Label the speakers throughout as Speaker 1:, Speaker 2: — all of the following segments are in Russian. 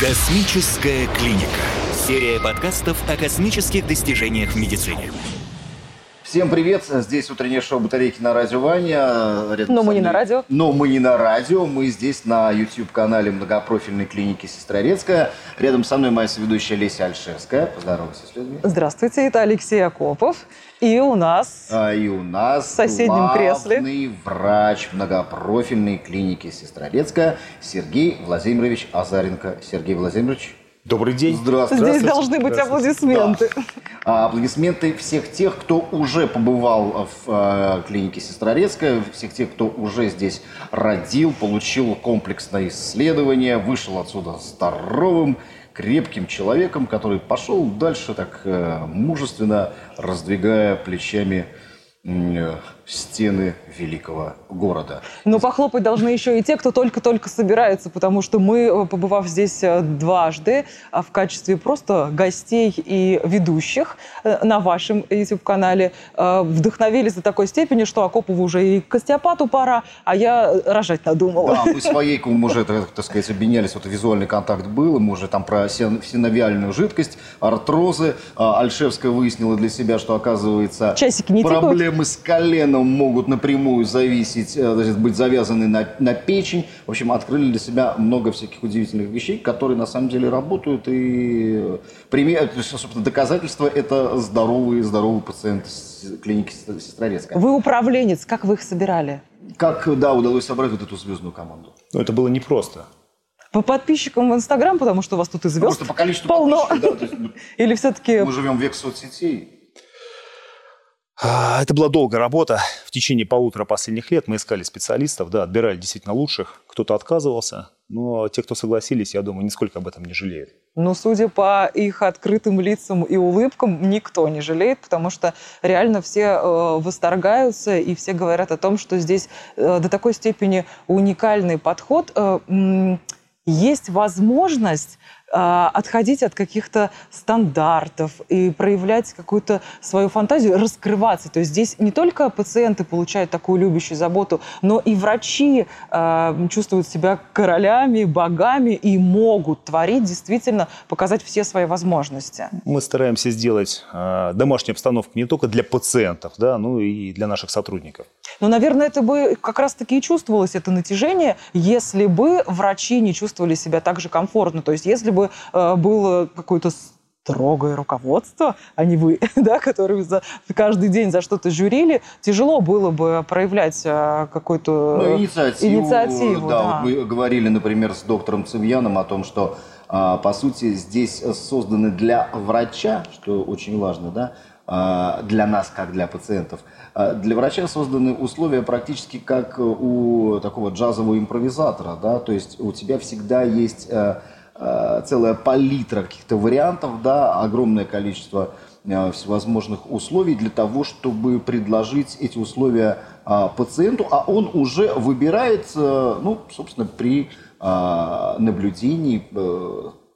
Speaker 1: Космическая клиника. Серия подкастов о космических достижениях в медицине.
Speaker 2: Всем привет! Здесь утреннее шоу «Батарейки» на радио Ваня.
Speaker 3: Рядом Но мы не на радио.
Speaker 2: Но мы не на радио. Мы здесь на YouTube-канале многопрофильной клиники Сестрорецкая. Рядом со мной моя соведущая Леся Альшевская. Поздоровайся с людьми.
Speaker 3: Здравствуйте, это Алексей Акопов. И у нас...
Speaker 2: А, и у нас
Speaker 3: в соседнем
Speaker 2: кресле врач многопрофильной клиники Сестрорецкая Сергей Владимирович Азаренко. Сергей Владимирович,
Speaker 4: Добрый день.
Speaker 2: Здравствуйте.
Speaker 3: Здесь должны быть аплодисменты. Да.
Speaker 2: А, аплодисменты всех тех, кто уже побывал в э, клинике Сестрорецкая, всех тех, кто уже здесь родил, получил комплексное исследование, вышел отсюда здоровым, крепким человеком, который пошел дальше так э, мужественно, раздвигая плечами стены великого города.
Speaker 3: Но похлопать должны еще и те, кто только-только собирается, потому что мы, э, побывав здесь э, дважды а в качестве просто гостей и ведущих э, на вашем YouTube-канале, вдохновились до такой степени, что Акопову уже и к остеопату пора, а я рожать надумала.
Speaker 2: Да, мы с Воейковым уже, так сказать, обменялись, вот визуальный контакт был, мы уже там про синовиальную жидкость, артрозы. Альшевская выяснила для себя, что, оказывается,
Speaker 3: Часики не
Speaker 2: проблемы тикают. с коленом могут напрямую зависеть, э, значит, быть завязаны на, на печень. В общем, открыли для себя много всяких удивительных вещей, которые на самом деле работают. И э, пример, собственно, доказательства – это здоровые, здоровые пациенты клиники Сестрорецкая.
Speaker 3: Вы управленец, как вы их собирали?
Speaker 2: Как, да, удалось собрать вот эту звездную команду?
Speaker 4: Ну, это было непросто.
Speaker 3: По подписчикам в Инстаграм, потому что у вас тут и звезд Просто по количеству полно. Да, есть, Или все-таки...
Speaker 2: Мы живем в век соцсетей.
Speaker 4: А, это была долгая работа. В течение полутора последних лет мы искали специалистов, да, отбирали действительно лучших. Кто-то отказывался, но те, кто согласились, я думаю, нисколько об этом не жалеют.
Speaker 3: Но судя по их открытым лицам и улыбкам, никто не жалеет, потому что реально все э, восторгаются и все говорят о том, что здесь э, до такой степени уникальный подход. Э, есть возможность отходить от каких-то стандартов и проявлять какую-то свою фантазию, раскрываться. То есть здесь не только пациенты получают такую любящую заботу, но и врачи э, чувствуют себя королями, богами и могут творить, действительно показать все свои возможности.
Speaker 4: Мы стараемся сделать э, домашнюю обстановку не только для пациентов, да, но и для наших сотрудников.
Speaker 3: Но, наверное, это бы как раз-таки и чувствовалось, это натяжение, если бы врачи не чувствовали себя так же комфортно. То есть если бы э, было какое-то строгое руководство, а не вы, да, которые за, каждый день за что-то журили, тяжело было бы проявлять а, какую-то
Speaker 2: ну, инициативу. инициативу да, да. Вот мы говорили, например, с доктором Цивьяном о том, что, а, по сути, здесь созданы для врача, что очень важно, да, а, для нас, как для пациентов. А, для врача созданы условия практически как у такого джазового импровизатора, да, то есть у тебя всегда есть э, э, целая палитра каких-то вариантов, да, огромное количество э, всевозможных условий для того, чтобы предложить эти условия а, пациенту, а он уже выбирает, ну, собственно, при наблюдении,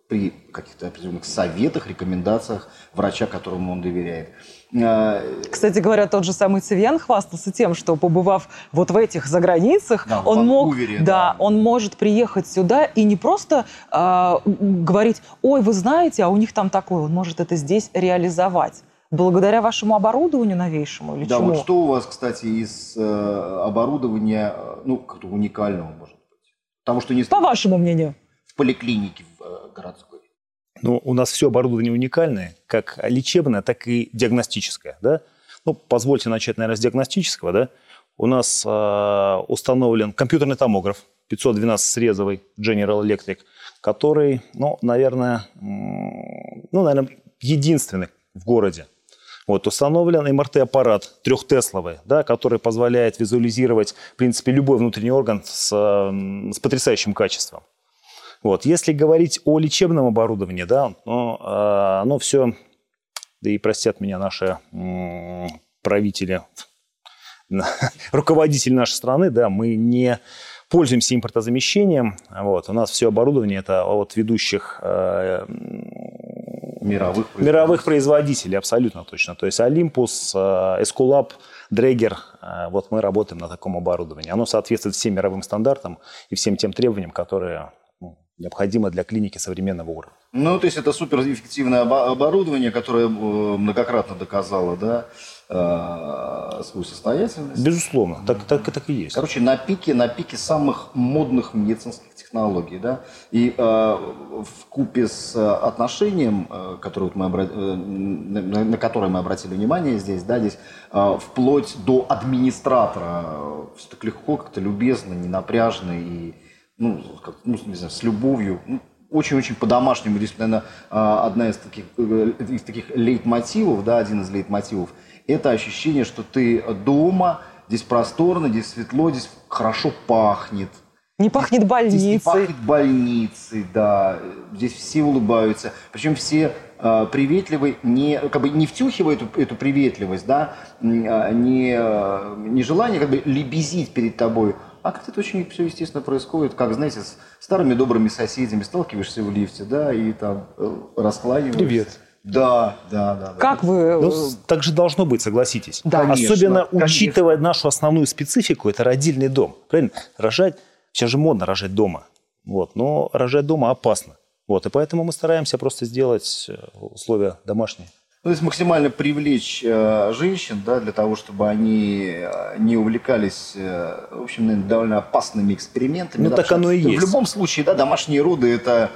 Speaker 2: при каких-то определенных советах, рекомендациях врача, которому он доверяет.
Speaker 3: А, Кстати говоря, тот же самый Цивьян хвастался тем, что побывав вот в этих заграницах, да, он мог, да, да, он может приехать сюда и не просто э, говорить, ой, вы знаете, а у них там такое, он может это здесь реализовать. Благодаря вашему оборудованию новейшему или
Speaker 2: да,
Speaker 3: чему?
Speaker 2: вот что у вас, кстати, из э, оборудования, ну, как-то уникального может быть?
Speaker 3: Потому что не... По вашему мнению?
Speaker 2: В поликлинике э, городской.
Speaker 4: Ну, у нас все оборудование уникальное, как лечебное, так и диагностическое. Да? Ну, позвольте начать, наверное, с диагностического. Да? У нас э, установлен компьютерный томограф 512-срезовый General Electric, который, ну, наверное, ну, наверное, единственный в городе. Вот, установлен МРТ-аппарат трехтесловый, да, который позволяет визуализировать, в принципе, любой внутренний орган с, с потрясающим качеством. Вот. Если говорить о лечебном оборудовании, да, но, э, оно все, да и простят меня наши э, правители, руководители нашей страны, да, мы не пользуемся импортозамещением. Вот. У нас все оборудование это от ведущих э,
Speaker 2: мировых,
Speaker 4: производителей. мировых производителей, абсолютно точно. То есть Olympus, э, Escolab, Dräger, вот мы работаем на таком оборудовании. Оно соответствует всем мировым стандартам и всем тем требованиям, которые необходимо для клиники современного уровня.
Speaker 2: Ну, то есть это суперэффективное оборудование, которое э, многократно доказало, да, э, свою состоятельность.
Speaker 4: Безусловно, так, так, так и есть.
Speaker 2: Короче, на пике, на пике самых модных медицинских технологий, да, и э, в купе с отношением, э, которое мы обра... на, на которое мы обратили внимание здесь, да, здесь э, вплоть до администратора, все так легко, как-то любезно, ненапряжно и, ну, как, ну не знаю, с любовью, ну, очень-очень по-домашнему. Здесь, наверное, а, одна из таких, э, из таких лейтмотивов, да, один из лейтмотивов, это ощущение, что ты дома, здесь просторно, здесь светло, здесь хорошо пахнет.
Speaker 3: Не пахнет больницей. Здесь не
Speaker 2: пахнет больницей, да. Здесь все улыбаются. Причем все э, приветливы, не, как бы не втюхивая эту, эту приветливость, да, а, не, не желание как бы лебезить перед тобой, а как это очень все естественно происходит, как, знаете, с старыми добрыми соседями сталкиваешься в лифте, да, и там э, раскланиваешься.
Speaker 4: Привет.
Speaker 2: Да, да, да.
Speaker 3: Как да. вы...
Speaker 4: Ну, так же должно быть, согласитесь.
Speaker 3: Да,
Speaker 4: конечно, Особенно конечно. учитывая нашу основную специфику, это родильный дом. Правильно? Рожать, сейчас же модно рожать дома. Вот, но рожать дома опасно. Вот, и поэтому мы стараемся просто сделать э, условия домашние.
Speaker 2: Ну, то есть максимально привлечь э, женщин, да, для того, чтобы они э, не увлекались, э, в общем, наверное, довольно опасными экспериментами.
Speaker 4: Ну,
Speaker 2: да,
Speaker 4: так оно и есть.
Speaker 2: В любом случае, да, домашние роды это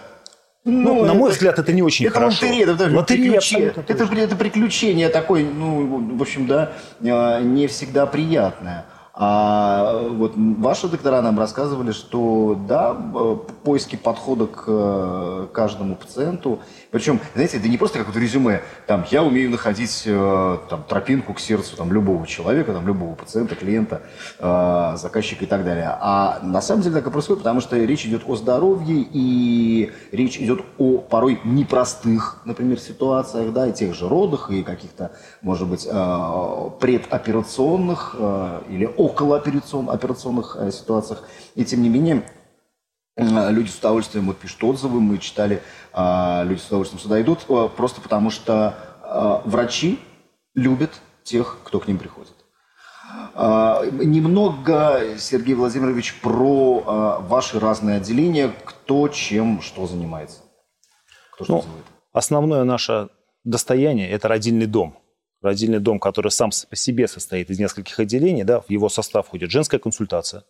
Speaker 4: ну, ну, на мой взгляд, это не очень
Speaker 2: это
Speaker 4: хорошо.
Speaker 2: Лотерея, это, это, приключение, это, это приключение такое, ну, в общем, да, э, не всегда приятное. А вот ваши доктора нам рассказывали, что да, поиски подхода к э, каждому пациенту, причем, знаете, это не просто как вот резюме, там, я умею находить э, там, тропинку к сердцу там, любого человека, там, любого пациента, клиента, э, заказчика и так далее. А на самом деле так и происходит, потому что речь идет о здоровье, и речь идет о порой непростых, например, ситуациях, да, и тех же родах, и каких-то, может быть, предоперационных или околооперационных операционных э, ситуациях. И тем не менее, э, люди с удовольствием вот пишут отзывы, мы читали, э, люди с удовольствием сюда идут, просто потому что врачи любят тех, кто к ним приходит. Немного, Сергей Владимирович, про ваши разные отделения, кто чем, что занимается.
Speaker 4: Кто что ну, основное наше достояние – это родильный дом – родильный дом, который сам по себе состоит из нескольких отделений, да, в его состав входит женская консультация,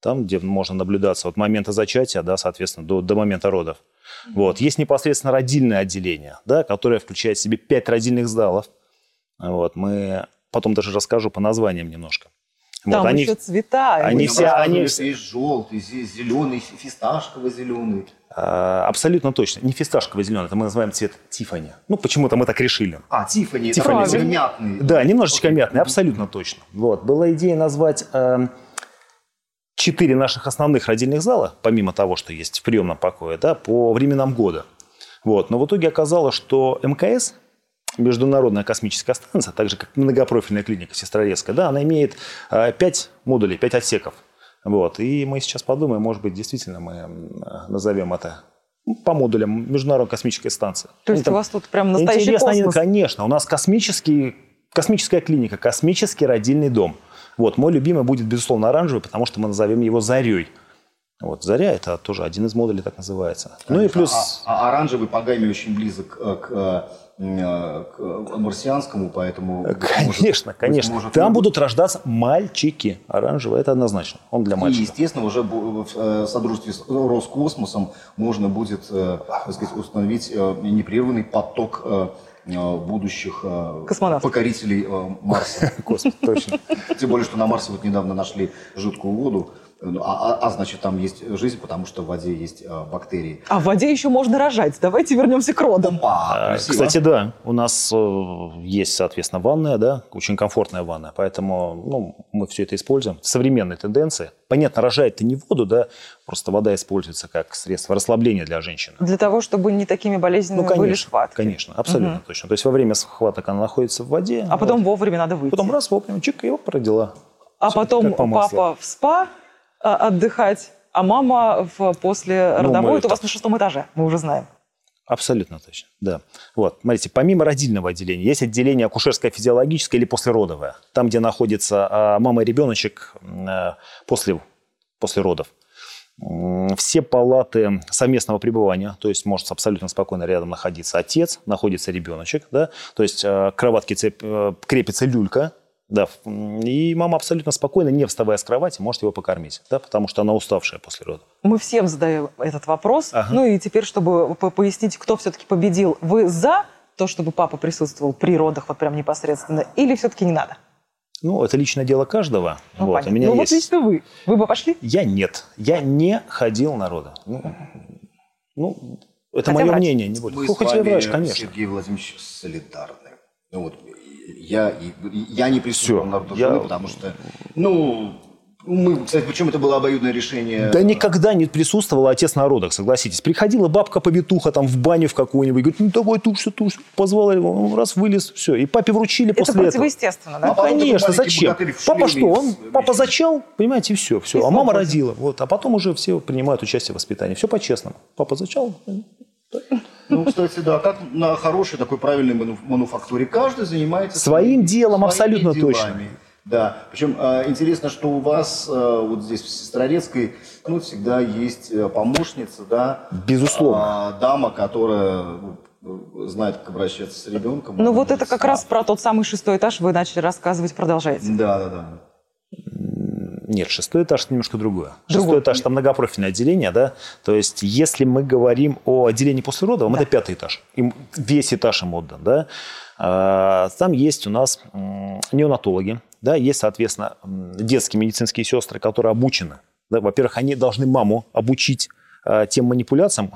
Speaker 4: там, где можно наблюдаться от момента зачатия, да, соответственно, до, до момента родов. Mm-hmm. Вот. Есть непосредственно родильное отделение, да, которое включает в себе пять родильных залов. Вот. Мы потом даже расскажу по названиям немножко.
Speaker 3: Там вот, еще цвета.
Speaker 2: Они все, они... Есть желтый, зеленый, фисташково-зеленый.
Speaker 4: А, абсолютно точно. Не фисташковый зеленый, это мы называем цвет Тифани. Ну, почему-то мы так решили.
Speaker 2: А, Тифани, Тифани это мятный.
Speaker 4: Да, немножечко мятный, абсолютно точно. Вот. Была идея назвать э, четыре наших основных родильных зала, помимо того, что есть в приемном покое, да, по временам года. Вот. Но в итоге оказалось, что МКС, Международная космическая станция, так же как многопрофильная клиника Сестрорецкая, да, она имеет э, пять модулей, пять отсеков – вот. И мы сейчас подумаем, может быть, действительно мы назовем это по модулям Международной космической станции.
Speaker 3: То есть там, у вас тут прям настоящий интересно, космос?
Speaker 4: Конечно. У нас космический, космическая клиника, космический родильный дом. Вот. Мой любимый будет, безусловно, оранжевый, потому что мы назовем его «Зарей». Вот, заря это тоже один из модулей так называется.
Speaker 2: Конечно. Ну и плюс. А, а оранжевый по гамме очень близок э, к э, Э, к марсианскому, поэтому...
Speaker 4: Конечно, может, конечно. Может, Там будут рождаться мальчики. Оранжевый – это однозначно. Он для мальчиков.
Speaker 2: И, естественно, уже в э, содружестве с Роскосмосом можно будет э, так сказать, установить непрерывный поток будущих
Speaker 3: Космонавт.
Speaker 2: покорителей Марса.
Speaker 4: Точно.
Speaker 2: Тем более, что на Марсе вот недавно нашли жидкую воду. Ну, а, а, а значит, там есть жизнь, потому что в воде есть а, бактерии.
Speaker 3: А в воде еще можно рожать. Давайте вернемся к родам.
Speaker 4: А, Кстати, да, у нас э, есть, соответственно, ванная, да, очень комфортная ванная, поэтому ну, мы все это используем. Современные тенденции. Понятно, рожает-то не воду, да, просто вода используется как средство расслабления для женщины.
Speaker 3: Для того, чтобы не такими болезненными
Speaker 4: ну, конечно,
Speaker 3: были схватки.
Speaker 4: Конечно, абсолютно угу. точно. То есть во время схваток она находится в воде.
Speaker 3: А вот. потом вовремя надо выйти.
Speaker 4: Потом раз, вовремя, чик, и его родила.
Speaker 3: А Все потом по папа в спа, отдыхать, а мама в, после ну, родовой, это у вас на шестом этаже, мы уже знаем.
Speaker 4: Абсолютно точно, да. Вот, смотрите, помимо родильного отделения, есть отделение акушерское физиологическое или послеродовое, там, где находится а, мама и ребеночек а, после, после родов. все палаты совместного пребывания, то есть может абсолютно спокойно рядом находиться отец, находится ребеночек, да, то есть к кроватке цеп, крепится люлька, да, и мама абсолютно спокойно, не вставая с кровати, может его покормить, да, потому что она уставшая после родов.
Speaker 3: Мы всем задаем этот вопрос. Ага. Ну и теперь, чтобы пояснить, кто все-таки победил, вы за то, чтобы папа присутствовал при родах вот прям непосредственно, или все-таки не надо?
Speaker 4: Ну, это личное дело каждого.
Speaker 3: Ну, вот. У меня ну, есть... вот лично вы. Вы бы пошли?
Speaker 4: Я нет. Я не ходил на роды. Ну, ну это Хотя мое врач. мнение, не более.
Speaker 2: Мы ну, с вами, врач, конечно. Сергей Владимирович, солидарны. Ну, вот я, я не присутствовал на я... потому что, ну, мы, кстати, почему это было обоюдное решение?
Speaker 4: Да никогда не присутствовал отец на родах, согласитесь. Приходила бабка-повитуха там в баню в какую-нибудь, говорит, ну давай тушься, тушься. Позвала его, он раз вылез, все. И папе вручили это после этого. Это
Speaker 3: противоестественно, да?
Speaker 4: А конечно, зачем? Папа что, он, папа зачал, понимаете, и все. все. И а мама родила. Вот. А потом уже все принимают участие в воспитании. Все по-честному. Папа зачал,
Speaker 2: ну, кстати, да, как на хорошей такой правильной мануфактуре каждый занимается
Speaker 4: своим делом, абсолютно
Speaker 2: делами.
Speaker 4: точно.
Speaker 2: Да, причем э, интересно, что у вас э, вот здесь в Сестрорецкой ну, всегда есть э, помощница, да?
Speaker 4: Безусловно.
Speaker 2: Э, дама, которая ну, знает, как обращаться с ребенком.
Speaker 3: Ну вот это как раз про тот самый шестой этаж вы начали рассказывать, продолжайте.
Speaker 2: Да, да, да.
Speaker 4: Нет, шестой этаж это немножко другое. Другой. Шестой этаж там многопрофильное отделение, да. То есть, если мы говорим о отделении после родов, да. это пятый этаж. Им весь этаж им отдан, да. А, там есть у нас неонатологи, да, есть, соответственно, детские медицинские сестры, которые обучены. Да, во-первых, они должны маму обучить а, тем манипуляциям,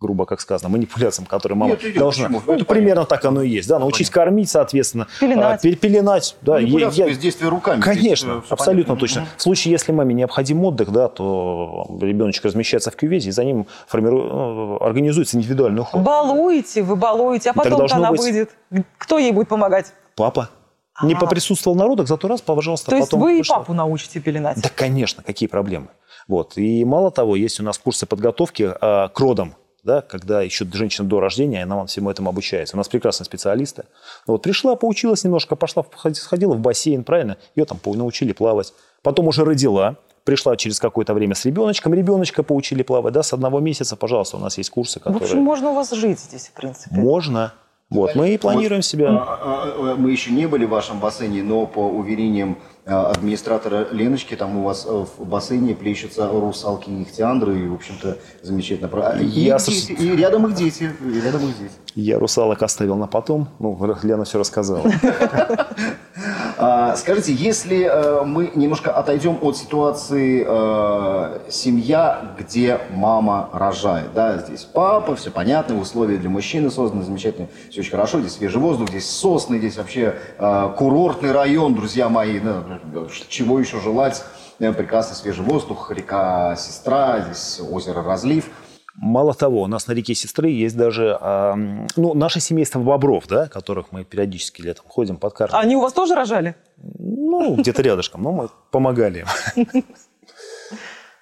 Speaker 4: грубо как сказано, манипуляциям, которые мама Нет, должна... Ну, ну примерно так оно и есть. Да, научить понятно. кормить, соответственно.
Speaker 3: Пеленать.
Speaker 4: А, пеленать. Да,
Speaker 2: я, я... руками.
Speaker 4: Конечно, здесь, абсолютно точно. Угу. В случае, если маме необходим отдых, да, то ребеночек размещается в кювете, и за ним формиру... Ну, организуется индивидуальный уход.
Speaker 3: Балуете, вы балуете, а потом она быть... выйдет. Кто ей будет помогать?
Speaker 4: Папа. Не поприсутствовал на родах, зато раз, пожалуйста,
Speaker 3: То
Speaker 4: потом...
Speaker 3: есть вы и папу научите пеленать?
Speaker 4: Да, конечно, какие проблемы. Вот. И мало того, есть у нас курсы подготовки э, к родам да, когда еще женщина до рождения, она всему этому обучается. У нас прекрасные специалисты. Вот пришла, поучилась немножко, пошла, сходила в бассейн, правильно? Ее там научили плавать. Потом уже родила, пришла через какое-то время с ребеночком, ребеночка поучили плавать, да, с одного месяца, пожалуйста, у нас есть курсы, которые... В
Speaker 3: общем, можно у вас жить здесь, в принципе.
Speaker 4: Можно. Вот, мы и планируем вот, себя. А,
Speaker 2: а, а, мы еще не были в вашем бассейне, но по уверениям администратора Леночки, там у вас э, в бассейне плещутся русалки и ихтиандры, и, в общем-то, замечательно. И, Я... дети, и рядом их дети, и рядом их дети.
Speaker 4: Я русалок оставил на потом, ну, Лена все рассказала.
Speaker 2: Скажите, если э, мы немножко отойдем от ситуации э, семья, где мама рожает, да, здесь папа, все понятно, условия для мужчины созданы замечательные, все очень хорошо, здесь свежий воздух, здесь сосны, здесь вообще курортный район, друзья мои, да, чего еще желать? Э, прекрасный свежий воздух, река Сестра, здесь озеро Разлив.
Speaker 4: Мало того, у нас на реке Сестры есть даже, э, ну, наше семейство бобров, да, которых мы периодически летом ходим, подкармливаем.
Speaker 3: Они у вас тоже рожали?
Speaker 4: Ну, где-то рядышком, но мы помогали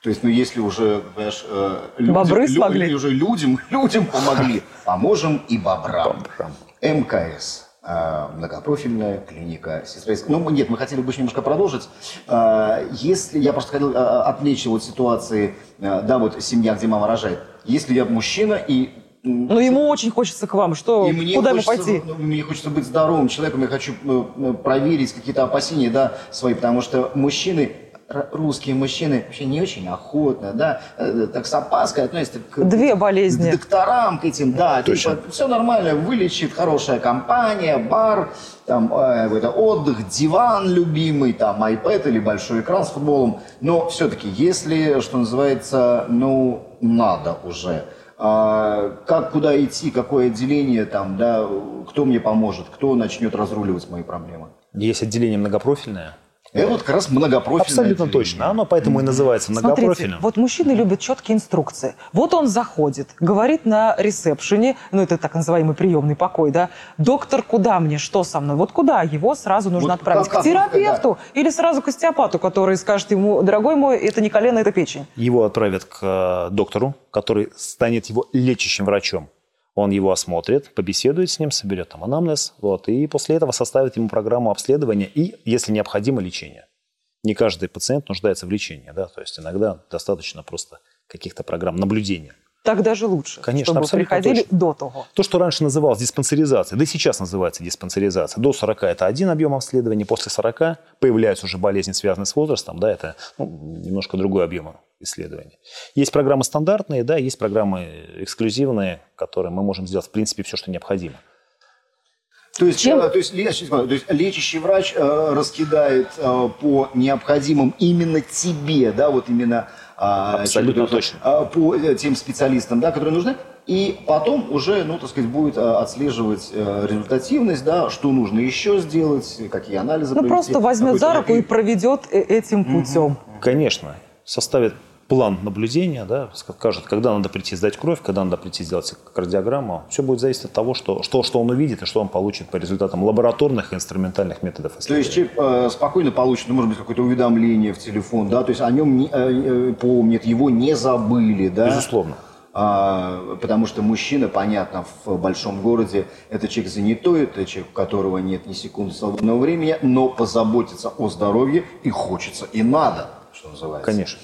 Speaker 2: То есть, ну, если уже,
Speaker 3: понимаешь, э, люди, Бобры смогли.
Speaker 2: уже людям, людям помогли, поможем и бобрам. бобрам. МКС. А, многопрофильная клиника сестринская. Ну, нет, мы хотели бы еще немножко продолжить. А, если я просто хотел отвлечь вот ситуации, да, вот семья, где мама рожает. Если я мужчина и
Speaker 3: ну, ему очень хочется к вам. Что, и мне куда
Speaker 2: хочется,
Speaker 3: ему пойти?
Speaker 2: Ну, мне хочется быть здоровым человеком. Я хочу э, проверить какие-то опасения, да, свои. Потому что мужчины русские мужчины вообще не очень охотно, да, э, так с опаской относятся к,
Speaker 3: Две болезни.
Speaker 2: к докторам, к этим, да, Точно. типа, все нормально, вылечит, хорошая компания, бар, там, э, какой-то отдых, диван любимый, там, iPad или большой экран с футболом, но все-таки, если, что называется, ну, надо уже, а, как, куда идти, какое отделение там, да, кто мне поможет, кто начнет разруливать мои проблемы?
Speaker 4: Есть отделение многопрофильное,
Speaker 2: это вот как раз многопрофильное.
Speaker 4: Абсолютно отделение. точно. Оно поэтому и называется многопрофильным.
Speaker 3: Смотрите, вот мужчины любят четкие инструкции. Вот он заходит, говорит на ресепшене, ну это так называемый приемный покой, да, доктор, куда мне, что со мной? Вот куда его сразу нужно вот отправить? Как, к терапевту да. или сразу к остеопату, который скажет ему, дорогой мой, это не колено, это печень?
Speaker 4: Его отправят к э, доктору, который станет его лечащим врачом. Он его осмотрит, побеседует с ним, соберет там анамнез, вот, и после этого составит ему программу обследования и, если необходимо, лечение. Не каждый пациент нуждается в лечении, да, то есть иногда достаточно просто каких-то программ наблюдения.
Speaker 3: Так даже лучше,
Speaker 4: Конечно,
Speaker 3: чтобы приходили
Speaker 4: точно.
Speaker 3: до того.
Speaker 4: То, что раньше называлось диспансеризацией, да и сейчас называется диспансеризация. До 40 это один объем обследования, после 40 появляются уже болезни, связанные с возрастом, да, это ну, немножко другой объем исследований. Есть программы стандартные, да, есть программы эксклюзивные, которые мы можем сделать, в принципе, все, что необходимо.
Speaker 2: То есть, Чем? э, то, есть, то есть лечащий врач э, раскидает э, по необходимым именно тебе, да, вот именно
Speaker 4: а, Абсолютно
Speaker 2: чем,
Speaker 4: точно.
Speaker 2: А, по э, тем специалистам, да, которые нужны, и потом уже, ну, так сказать, будет э, отслеживать э, результативность, да, что нужно еще сделать, какие анализы
Speaker 3: Ну,
Speaker 2: провести,
Speaker 3: просто возьмет за руку и проведет этим путем.
Speaker 4: Конечно. Составит план наблюдения, да, скажет, когда надо прийти сдать кровь, когда надо прийти сделать кардиограмму. Все будет зависеть от того, что, что, что он увидит и что он получит по результатам лабораторных и инструментальных методов исследования.
Speaker 2: То есть человек э, спокойно получит, ну, может быть, какое-то уведомление в телефон, да, то есть о нем не, э, э помнят, его не забыли, да?
Speaker 4: Безусловно.
Speaker 2: А, потому что мужчина, понятно, в большом городе это человек занятой, это человек, у которого нет ни секунды свободного времени, но позаботиться о здоровье и хочется, и надо, что называется.
Speaker 4: Конечно.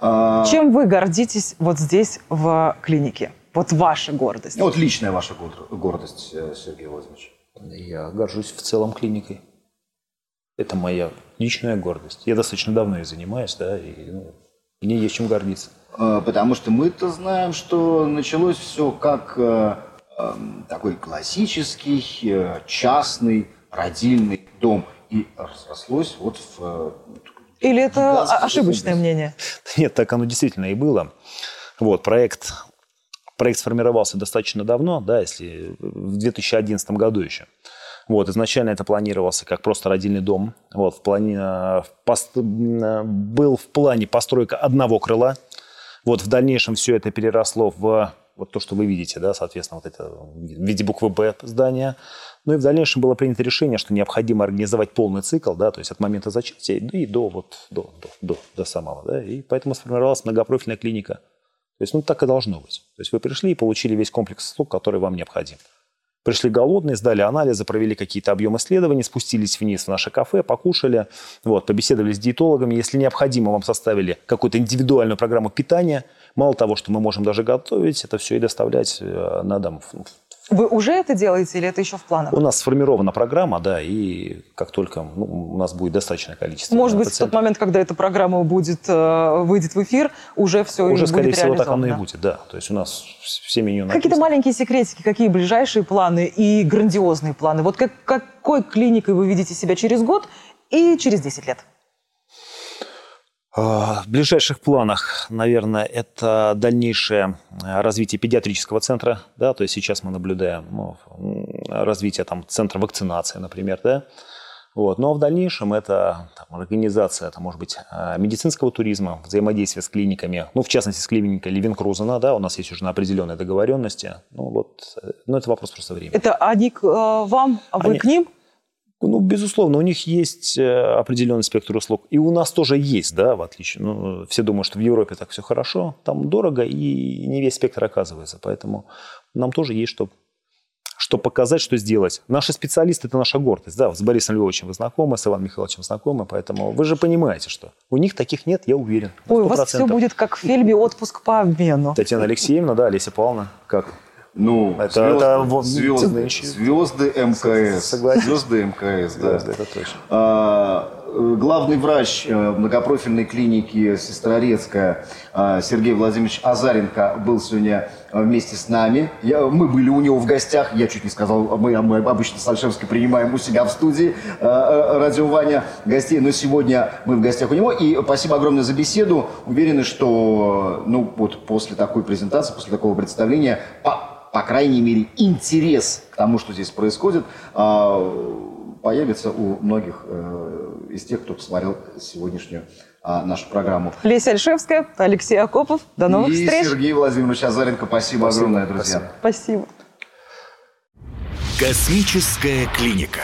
Speaker 3: А... Чем вы гордитесь вот здесь, в клинике? Вот ваша гордость.
Speaker 2: Вот личная ваша гордость, э, Сергей Владимирович.
Speaker 4: Я горжусь в целом клиникой. Это моя личная гордость. Я достаточно давно ей занимаюсь, да, и ну, мне есть чем гордиться.
Speaker 2: А, потому что мы-то знаем, что началось все как э, э, такой классический, э, частный, родильный дом. И разрослось вот в э,
Speaker 3: или это ошибочное мнение?
Speaker 4: Нет, так оно действительно и было. Вот, проект, проект сформировался достаточно давно, да, если в 2011 году еще. Вот, изначально это планировался как просто родильный дом. Вот, в плане, в пост, был в плане постройка одного крыла. Вот, в дальнейшем все это переросло в вот то, что вы видите, да, соответственно, вот это в виде буквы «Б» здания. Ну и в дальнейшем было принято решение, что необходимо организовать полный цикл, да, то есть от момента зачатия и до, вот, до, до, до, до самого. Да, и поэтому сформировалась многопрофильная клиника. То есть ну, так и должно быть. То есть вы пришли и получили весь комплекс услуг, который вам необходим. Пришли голодные, сдали анализы, провели какие-то объемы исследований, спустились вниз в наше кафе, покушали, вот, побеседовали с диетологами. Если необходимо, вам составили какую-то индивидуальную программу питания. Мало того, что мы можем даже готовить, это все и доставлять э, на дом
Speaker 3: вы уже это делаете или это еще в планах?
Speaker 4: У нас сформирована программа, да, и как только ну, у нас будет достаточное количество
Speaker 3: Может быть, пациентов. в тот момент, когда эта программа будет, э, выйдет в эфир, уже все
Speaker 4: Уже,
Speaker 3: будет
Speaker 4: скорее всего, так оно и будет, да. То есть у нас все меню написано.
Speaker 3: Какие-то маленькие секретики, какие ближайшие планы и грандиозные планы? Вот как, какой клиникой вы видите себя через год и через 10 лет?
Speaker 4: В ближайших планах, наверное, это дальнейшее э, развитие педиатрического центра. Да, то есть сейчас мы наблюдаем ну, развитие там, центра вакцинации, например. Да? Вот. Но в дальнейшем это там, организация, это может быть э, медицинского туризма, взаимодействие с клиниками, ну, в частности, с клиникой Левинкрузена, да, у нас есть уже определенные договоренности. Ну, вот, э, но это вопрос просто времени.
Speaker 3: Это они к вам, а вы они... к ним?
Speaker 4: Ну, безусловно, у них есть э, определенный спектр услуг. И у нас тоже есть, да, в отличие. Ну, все думают, что в Европе так все хорошо. Там дорого, и не весь спектр оказывается. Поэтому нам тоже есть что, что показать, что сделать. Наши специалисты – это наша гордость. Да, с Борисом Львовичем вы знакомы, с Иваном Михайловичем знакомы. Поэтому вы же понимаете, что у них таких нет, я уверен.
Speaker 3: Ой, у вас все будет как в фильме «Отпуск по обмену».
Speaker 4: Татьяна Алексеевна, да, Олеся Павловна, как?
Speaker 2: Ну, это, звезды, это, звезды, звезды МКС. Согласен. Звезды мкс, да. Звезды, это точно. А, главный врач э, многопрофильной клиники Сестрорецкая а, Сергей Владимирович Азаренко был сегодня э, вместе с нами. Я, мы были у него в гостях. Я чуть не сказал, мы, мы обычно с Альшевской принимаем у себя в студии э, радио Ваня гостей, но сегодня мы в гостях у него. И спасибо огромное за беседу. Уверены, что ну, вот после такой презентации, после такого представления по крайней мере, интерес к тому, что здесь происходит, а, появится у многих э, из тех, кто посмотрел сегодняшнюю а, нашу программу.
Speaker 3: Леся Альшевская, Алексей Акопов. До новых
Speaker 2: И
Speaker 3: встреч.
Speaker 2: Сергей Владимирович Азаренко. Спасибо, спасибо огромное, друзья.
Speaker 3: Спасибо.
Speaker 1: Космическая клиника.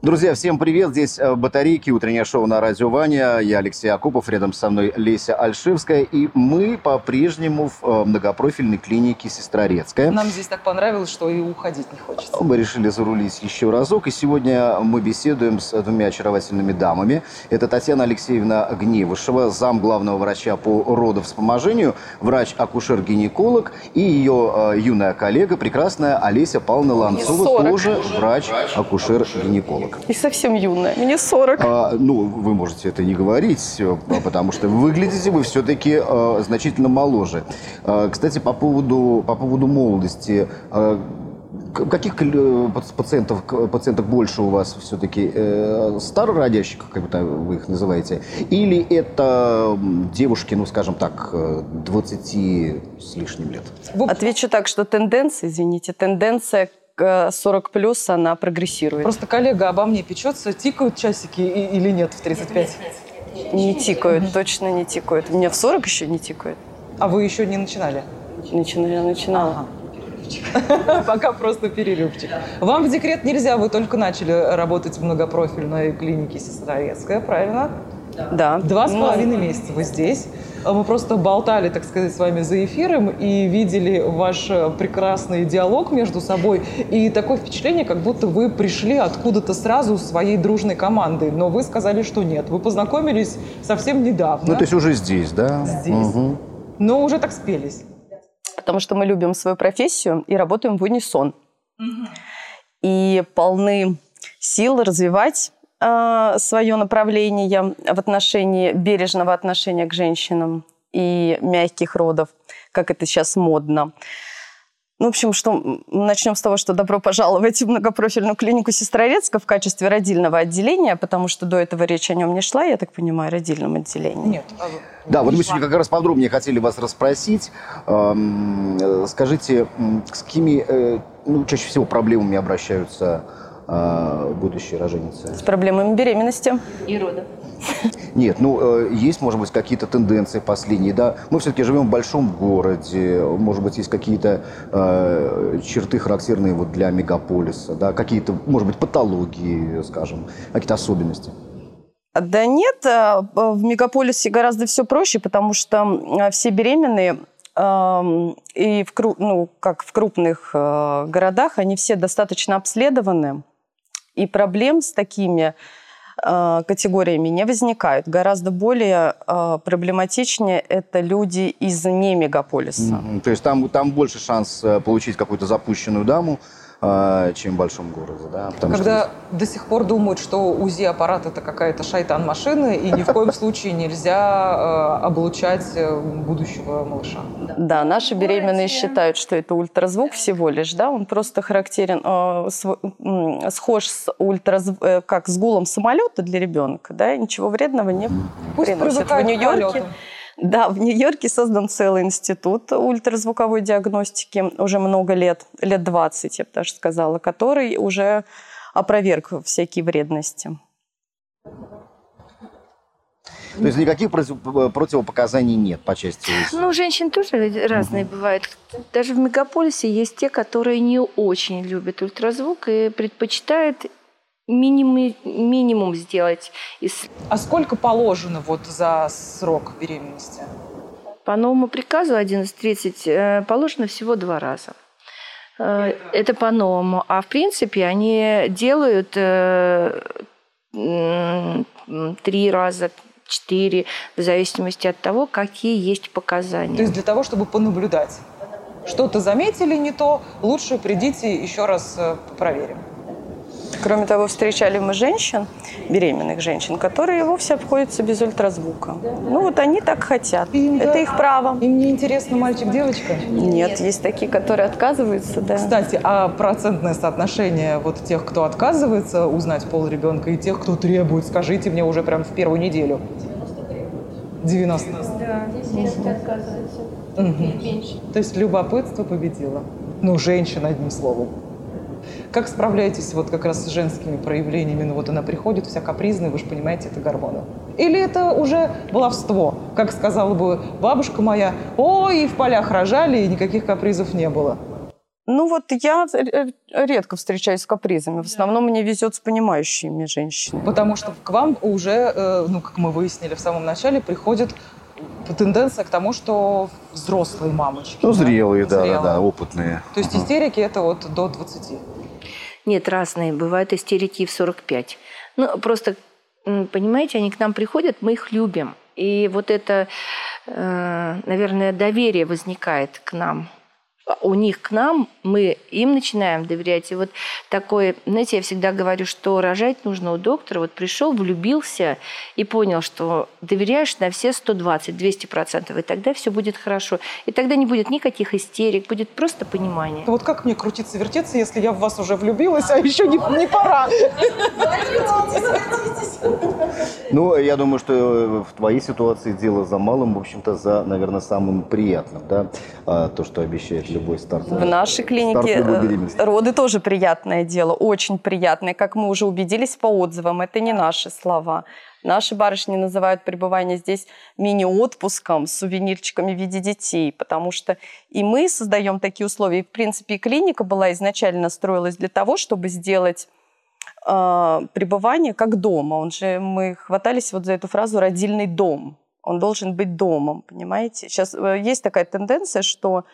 Speaker 2: Друзья, всем привет! Здесь э, «Батарейки», утреннее шоу на радио Ваня. Я Алексей Акупов, рядом со мной Леся Альшивская. И мы по-прежнему в э, многопрофильной клинике «Сестрорецкая».
Speaker 3: Нам здесь так понравилось, что и уходить не хочется.
Speaker 2: Мы решили зарулить еще разок. И сегодня мы беседуем с двумя очаровательными дамами. Это Татьяна Алексеевна Гневышева, зам главного врача по родовспоможению, врач-акушер-гинеколог. И ее э, юная коллега, прекрасная Олеся Павловна Ланцова, тоже врач-акушер-гинеколог
Speaker 5: ребенок. И совсем юная, мне 40. А,
Speaker 2: ну, вы можете это не говорить, э, потому что выглядите вы все-таки а, значительно моложе. А, кстати, по поводу, по поводу молодости, а, Каких пациентов, пациенток больше у вас все-таки? Э, старородящих, как вы их называете? Или это девушки, ну, скажем так, 20 с лишним лет?
Speaker 5: Отвечу так, что тенденция, извините, тенденция 40 плюс она прогрессирует.
Speaker 3: Просто коллега обо мне печется, тикают часики или нет в 35?
Speaker 5: Не тикают, точно не тикают. Мне в 40 еще не тикают.
Speaker 3: А вы еще не начинали?
Speaker 5: Начинала, начинала.
Speaker 3: Ага. Пока просто перерывчик. Вам в декрет нельзя, вы только начали работать в многопрофильной клинике Сестрорецкая, правильно?
Speaker 5: Да.
Speaker 3: Два с половиной месяца вы здесь. Мы просто болтали, так сказать, с вами за эфиром и видели ваш э, прекрасный диалог между собой. И такое впечатление, как будто вы пришли откуда-то сразу своей дружной командой. Но вы сказали, что нет. Вы познакомились совсем недавно.
Speaker 2: Ну, то есть уже здесь, да?
Speaker 3: Здесь. Угу. Но уже так спелись.
Speaker 5: Потому что мы любим свою профессию и работаем в унисон. Угу. И полны сил развивать свое направление в отношении бережного отношения к женщинам и мягких родов, как это сейчас модно. Ну, в общем, что начнем с того, что добро пожаловать в многопрофильную клинику Сестрорецка в качестве родильного отделения, потому что до этого речь о нем не шла, я так понимаю, родильном отделении.
Speaker 3: Нет. А
Speaker 2: да, вот мы сегодня как раз подробнее хотели вас расспросить. Эм, скажите, с какими э, ну, чаще всего проблемами обращаются э, будущие роженицы?
Speaker 5: С проблемами беременности.
Speaker 6: И родов.
Speaker 2: Нет, ну, э, есть, может быть, какие-то тенденции последние, да. Мы все-таки живем в большом городе, может быть, есть какие-то э, черты характерные вот для мегаполиса, да, какие-то, может быть, патологии, скажем, какие-то особенности.
Speaker 5: Да нет, э, в мегаполисе гораздо все проще, потому что все беременные эм, и в, ну, как в крупных э, городах, они все достаточно обследованы. И проблем с такими э, категориями не возникают. Гораздо более э, проблематичнее это люди из не мегаполиса.
Speaker 2: То есть там, там больше шанс получить какую-то запущенную даму, чем в большом городе. Да?
Speaker 3: Потому Когда что... до сих пор думают, что УЗИ-аппарат это какая-то шайтан-машина, и ни в коем случае нельзя э, облучать э, будущего малыша.
Speaker 5: Да, наши беременные считают, что это ультразвук всего лишь, да, он просто характерен, э, схож с ультразвук, как с гулом самолета для ребенка, да, ничего вредного не
Speaker 3: Пусть приносит. В Нью-Йорке
Speaker 5: да, в Нью-Йорке создан целый институт ультразвуковой диагностики уже много лет, лет 20, я бы даже сказала, который уже опроверг всякие вредности.
Speaker 2: То есть никаких противопоказаний нет по части
Speaker 6: Ну, женщин тоже разные угу. бывают. Даже в мегаполисе есть те, которые не очень любят ультразвук и предпочитают минимум, минимум сделать.
Speaker 3: А сколько положено вот за срок беременности?
Speaker 6: По новому приказу 11.30 э, положено всего два раза. Э, это по-новому. А в принципе они делают э, три раза, четыре, в зависимости от того, какие есть показания.
Speaker 3: То есть для того, чтобы понаблюдать. Что-то заметили не то, лучше придите еще раз проверим.
Speaker 5: Кроме того, встречали мы женщин, беременных женщин, которые вовсе обходятся без ультразвука. Ну вот они так хотят. Им, Это да. их право.
Speaker 3: Им не интересно мальчик-девочка?
Speaker 5: Нет, есть такие, которые отказываются, да.
Speaker 3: Кстати, а процентное соотношение вот тех, кто отказывается узнать пол ребенка, и тех, кто требует, скажите мне уже прям в первую неделю. 90.
Speaker 6: Да, здесь угу. отказываются.
Speaker 3: Угу. То есть любопытство победило. Ну, женщина, одним словом. Как справляетесь вот как раз с женскими проявлениями? Ну вот она приходит вся капризная, вы же понимаете, это гормоны. Или это уже баловство? Как сказала бы бабушка моя, ой, и в полях рожали, и никаких капризов не было.
Speaker 5: Ну вот я редко встречаюсь с капризами. В основном мне везет с понимающими женщинами.
Speaker 3: Потому что к вам уже, э, ну, как мы выяснили в самом начале, приходит тенденция к тому, что взрослые мамочки.
Speaker 2: Ну, зрелые, да, да, да, опытные.
Speaker 3: То есть истерики это вот до 20?
Speaker 6: Нет, разные. Бывают истерики в 45. Ну, просто, понимаете, они к нам приходят, мы их любим. И вот это, э, наверное, доверие возникает к нам у них к нам, мы им начинаем доверять. И вот такое, знаете, я всегда говорю, что рожать нужно у доктора. Вот пришел, влюбился и понял, что доверяешь на все 120, 200 процентов, и тогда все будет хорошо. И тогда не будет никаких истерик, будет просто понимание.
Speaker 3: Вот как мне крутиться, вертеться, если я в вас уже влюбилась, а еще не, не пора?
Speaker 2: Ну, я думаю, что в твоей ситуации дело за малым, в общем-то, за, наверное, самым приятным, да, а, то, что обещает любой старт.
Speaker 5: В нашей клинике э, роды тоже приятное дело, очень приятное. Как мы уже убедились по отзывам, это не наши слова. Наши барышни называют пребывание здесь мини-отпуском с сувенирчиками в виде детей, потому что и мы создаем такие условия. И, в принципе, и клиника была изначально строилась для того, чтобы сделать э, пребывание как дома. Он же, мы хватались вот за эту фразу «родильный дом» он должен быть домом, понимаете? Сейчас э, есть такая тенденция, что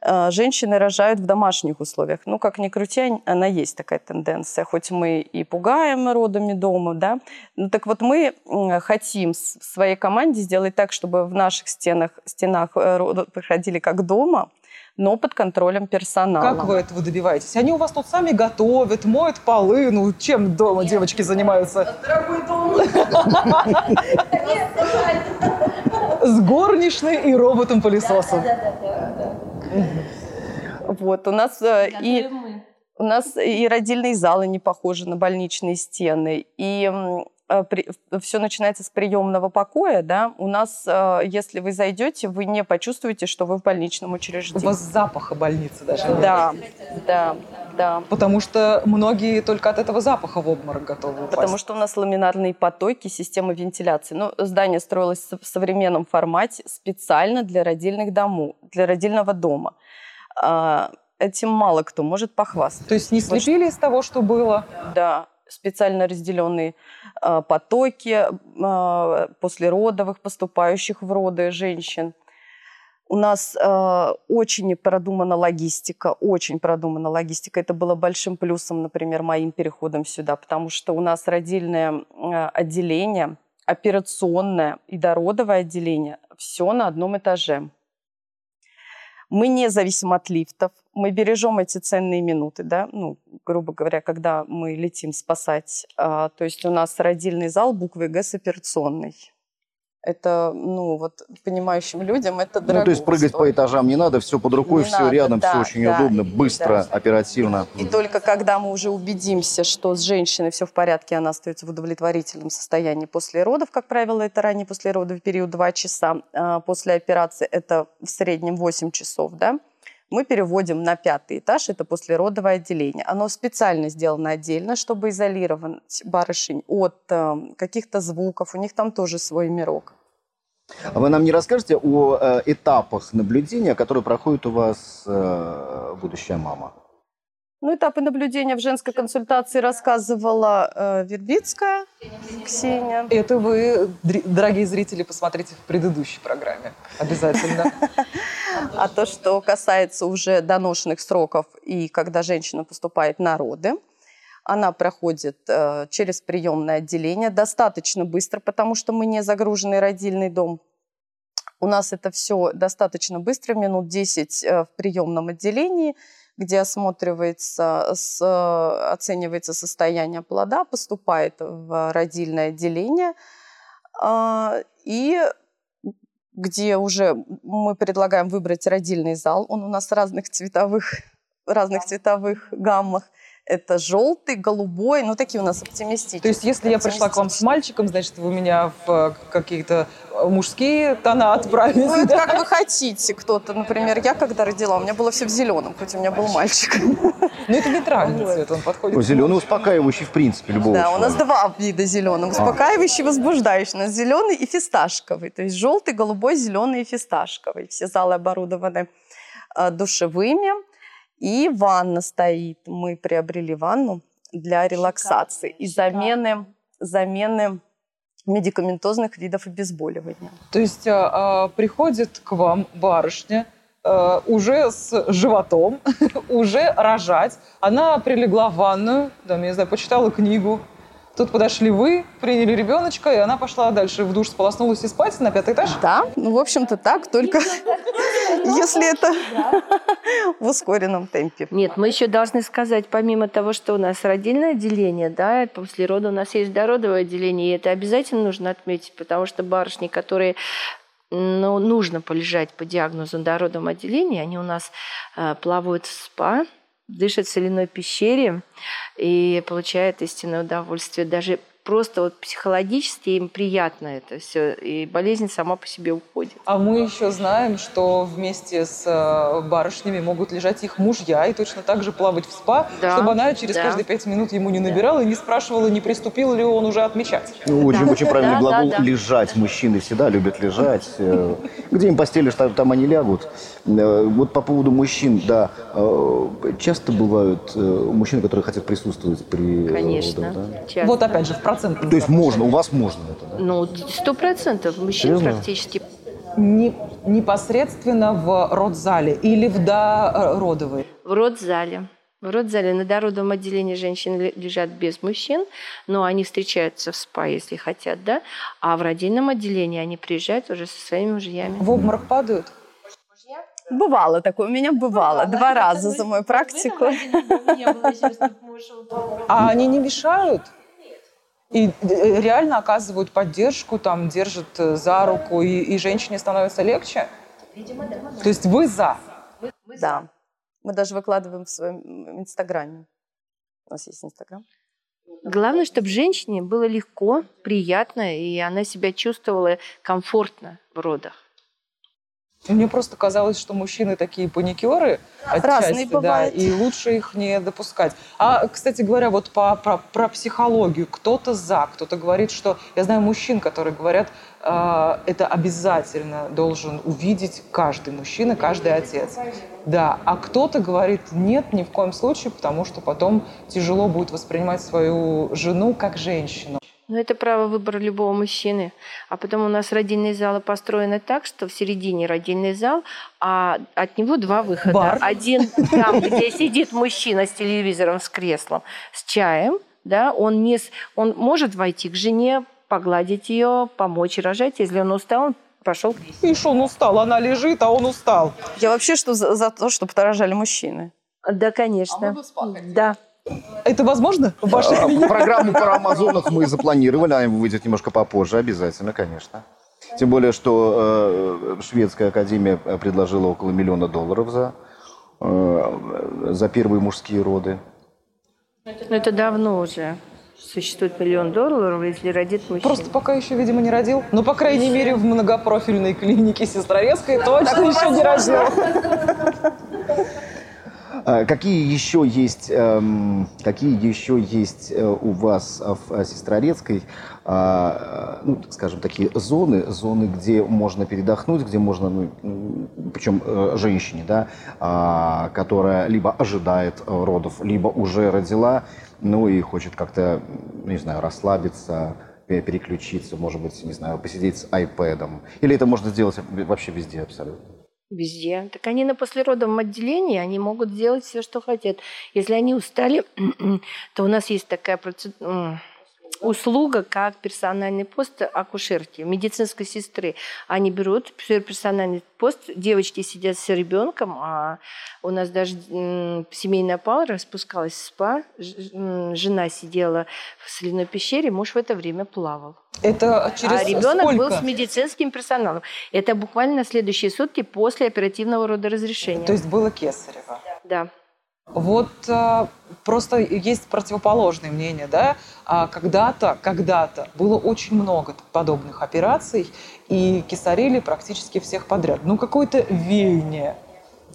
Speaker 5: э, женщины рожают в домашних условиях. Ну, как ни крути, она есть такая тенденция. Хоть мы и пугаем родами дома, да. Ну, так вот мы хотим в своей команде сделать так, чтобы в наших стенах, стенах э, роды проходили как дома, но под контролем персонала.
Speaker 3: Как вы этого добиваетесь? Они у вас тут сами готовят, моют полы. Ну, чем дома девочки занимаются? Дорогой дом. С горничной и роботом-пылесосом.
Speaker 5: Вот, у нас э, и... У нас и родильные залы не похожи на больничные стены, и Э, все начинается с приемного покоя, да, у нас, э, если вы зайдете, вы не почувствуете, что вы в больничном учреждении.
Speaker 3: У вас запаха больницы даже
Speaker 5: Да, да, да.
Speaker 3: Потому что многие только от этого запаха в обморок готовы упасть.
Speaker 5: Потому что у нас ламинарные потоки, система вентиляции. Ну, здание строилось в современном формате специально для родильных домов, для родильного дома. А, этим мало кто может похвастаться.
Speaker 3: То есть не слепили из того, что было?
Speaker 5: Да, специально разделенные а, потоки а, послеродовых, поступающих в роды женщин. У нас э, очень продумана логистика, очень продумана логистика. Это было большим плюсом, например, моим переходом сюда, потому что у нас родильное отделение, операционное и дородовое отделение, все на одном этаже. Мы не зависим от лифтов, мы бережем эти ценные минуты, да, ну, грубо говоря, когда мы летим спасать. А, то есть у нас родильный зал буквы Г с операционной. Это, ну, вот понимающим людям это дорого.
Speaker 2: Ну, то есть прыгать стоит. по этажам не надо, все под рукой, не все надо, рядом, да, все очень да, удобно, быстро, да. оперативно.
Speaker 5: И только когда мы уже убедимся, что с женщиной все в порядке, она остается в удовлетворительном состоянии после родов, как правило, это ранее после родов, период 2 часа, а после операции это в среднем 8 часов, да, мы переводим на пятый этаж, это послеродовое отделение. Оно специально сделано отдельно, чтобы изолировать барышень от э, каких-то звуков. У них там тоже свой мирок.
Speaker 2: А вы нам не расскажете о э, этапах наблюдения, которые проходит у вас э, будущая мама?
Speaker 5: Ну, этапы наблюдения в женской консультации рассказывала э, Вербицкая Ксения.
Speaker 3: Это вы, дорогие зрители, посмотрите в предыдущей программе. Обязательно.
Speaker 5: А то, что касается уже доношенных сроков и когда женщина поступает на роды, она проходит э, через приемное отделение достаточно быстро, потому что мы не загруженный родильный дом. У нас это все достаточно быстро, минут 10 э, в приемном отделении – где осматривается, с, оценивается состояние плода, поступает в родильное отделение, а, и где уже мы предлагаем выбрать родильный зал. Он у нас разных цветовых, разных цветовых гаммах. Это желтый, голубой, ну такие у нас оптимистичные.
Speaker 3: То есть если я пришла к вам с мальчиком, значит, вы меня в э, какие-то мужские тона отправить.
Speaker 5: Ну, это как вы хотите. Кто-то, например, я когда родила, у меня было все в зеленом, хоть у меня был мальчик.
Speaker 3: Ну, это нейтральный цвет, он подходит.
Speaker 2: Зеленый успокаивающий, в принципе, любого
Speaker 5: Да, у нас два вида зеленого. Успокаивающий, возбуждающий. У нас зеленый и фисташковый. То есть желтый, голубой, зеленый и фисташковый. Все залы оборудованы а, душевыми. И ванна стоит. Мы приобрели ванну для релаксации и замены, замены медикаментозных видов обезболивания.
Speaker 3: То есть а, а, приходит к вам барышня, а, уже с животом, уже рожать. Она прилегла в ванную, там, я не знаю, почитала книгу, Тут подошли вы, приняли ребеночка, и она пошла дальше в душ, сполоснулась и спать на пятый этаж?
Speaker 5: Да, ну, в общем-то, так, только если это в ускоренном темпе.
Speaker 6: Нет, мы еще должны сказать, помимо того, что у нас родильное отделение, да, после рода у нас есть дородовое отделение, и это обязательно нужно отметить, потому что барышни, которые ну, нужно полежать по диагнозу на отделении, они у нас э, плавают в спа, дышат в соляной пещере и получают истинное удовольствие. Даже просто вот психологически им приятно это все, и болезнь сама по себе уходит.
Speaker 3: А мы еще знаем, что вместе с э, барышнями могут лежать их мужья и точно так же плавать в спа, да, чтобы она через да. каждые пять минут ему не набирала да. и не спрашивала, не приступил ли он уже отмечать.
Speaker 2: Ну, очень, да. очень правильный да, глагол да, да. «лежать». Мужчины всегда любят лежать. Э, где им постелишь, там они лягут. Э, вот по поводу мужчин, да, часто бывают мужчины, которые хотят присутствовать при
Speaker 6: Конечно, да?
Speaker 3: Вот опять же, в процентном
Speaker 2: То есть можно, у вас можно это, да?
Speaker 6: Ну, сто процентов. Мужчин Серьезно? практически.
Speaker 3: Не, непосредственно в родзале или в дородовой?
Speaker 6: В родзале. В родзале на дородовом отделении женщины лежат без мужчин, но они встречаются в СПА, если хотят, да. А в родильном отделении они приезжают уже со своими мужьями.
Speaker 3: В обморок падают?
Speaker 5: Бывало такое, у меня бывало, два раза за мою практику.
Speaker 3: А они не мешают? И э, реально оказывают поддержку, там, держат э, за руку, и, и женщине становится легче? Видимо, да. То есть вы за?
Speaker 5: Мы, мы да. За. Мы даже выкладываем в своем инстаграме. У нас есть инстаграм.
Speaker 6: Главное, чтобы женщине было легко, приятно, и она себя чувствовала комфортно в родах.
Speaker 3: Мне просто казалось, что мужчины такие паникеры отчасти, да, и лучше их не допускать. А, кстати говоря, вот по, про, про психологию. Кто-то за, кто-то говорит, что... Я знаю мужчин, которые говорят, э, это обязательно должен увидеть каждый мужчина, каждый отец. Да, а кто-то говорит, нет, ни в коем случае, потому что потом тяжело будет воспринимать свою жену как женщину.
Speaker 6: Но это право выбора любого мужчины. А потом у нас родильные залы построены так, что в середине родильный зал, а от него два выхода.
Speaker 3: Бар.
Speaker 6: Один там, где сидит мужчина с телевизором, с креслом, с чаем, да, он, не, он может войти к жене, погладить ее, помочь рожать. Если он устал, он пошел к
Speaker 3: Ишь, он устал, она лежит, а он устал.
Speaker 5: Я вообще что за, за то, чтобы рожали мужчины.
Speaker 6: Да, конечно. А да.
Speaker 3: Это возможно в вашей
Speaker 2: клинике? Программу про Амазонок мы запланировали, она выйдет немножко попозже, обязательно, конечно. Тем более, что э, шведская академия предложила около миллиона долларов за, э, за первые мужские роды.
Speaker 6: Но это давно уже. Существует миллион долларов, если родит мужчина.
Speaker 3: Просто пока еще, видимо, не родил. Но, по крайней мере, в многопрофильной клинике Сестрорецкой точно еще не родил.
Speaker 2: А, какие еще есть, эм, какие еще есть э, у вас в Сестрорецкой, а, ну, скажем, такие зоны, зоны, где можно передохнуть, где можно, ну, причем э, женщине, да, а, которая либо ожидает родов, либо уже родила, ну и хочет как-то, не знаю, расслабиться, переключиться, может быть, не знаю, посидеть с iPad. Или это можно сделать вообще везде абсолютно?
Speaker 6: Везде. Так они на послеродовом отделении, они могут сделать все, что хотят. Если они устали, то у нас есть такая процедура услуга, как персональный пост акушерки, медицинской сестры. Они берут персональный пост, девочки сидят с ребенком, а у нас даже семейная пара спускалась в спа, жена сидела в соляной пещере, муж в это время плавал.
Speaker 3: Это через
Speaker 6: А ребенок
Speaker 3: сколько?
Speaker 6: был с медицинским персоналом. Это буквально на следующие сутки после оперативного родоразрешения.
Speaker 3: То есть было кесарево?
Speaker 6: Да.
Speaker 3: Вот а, просто есть противоположное мнение, да? А когда-то, когда-то было очень много подобных операций, и кесарили практически всех подряд. Ну, какое-то веяние.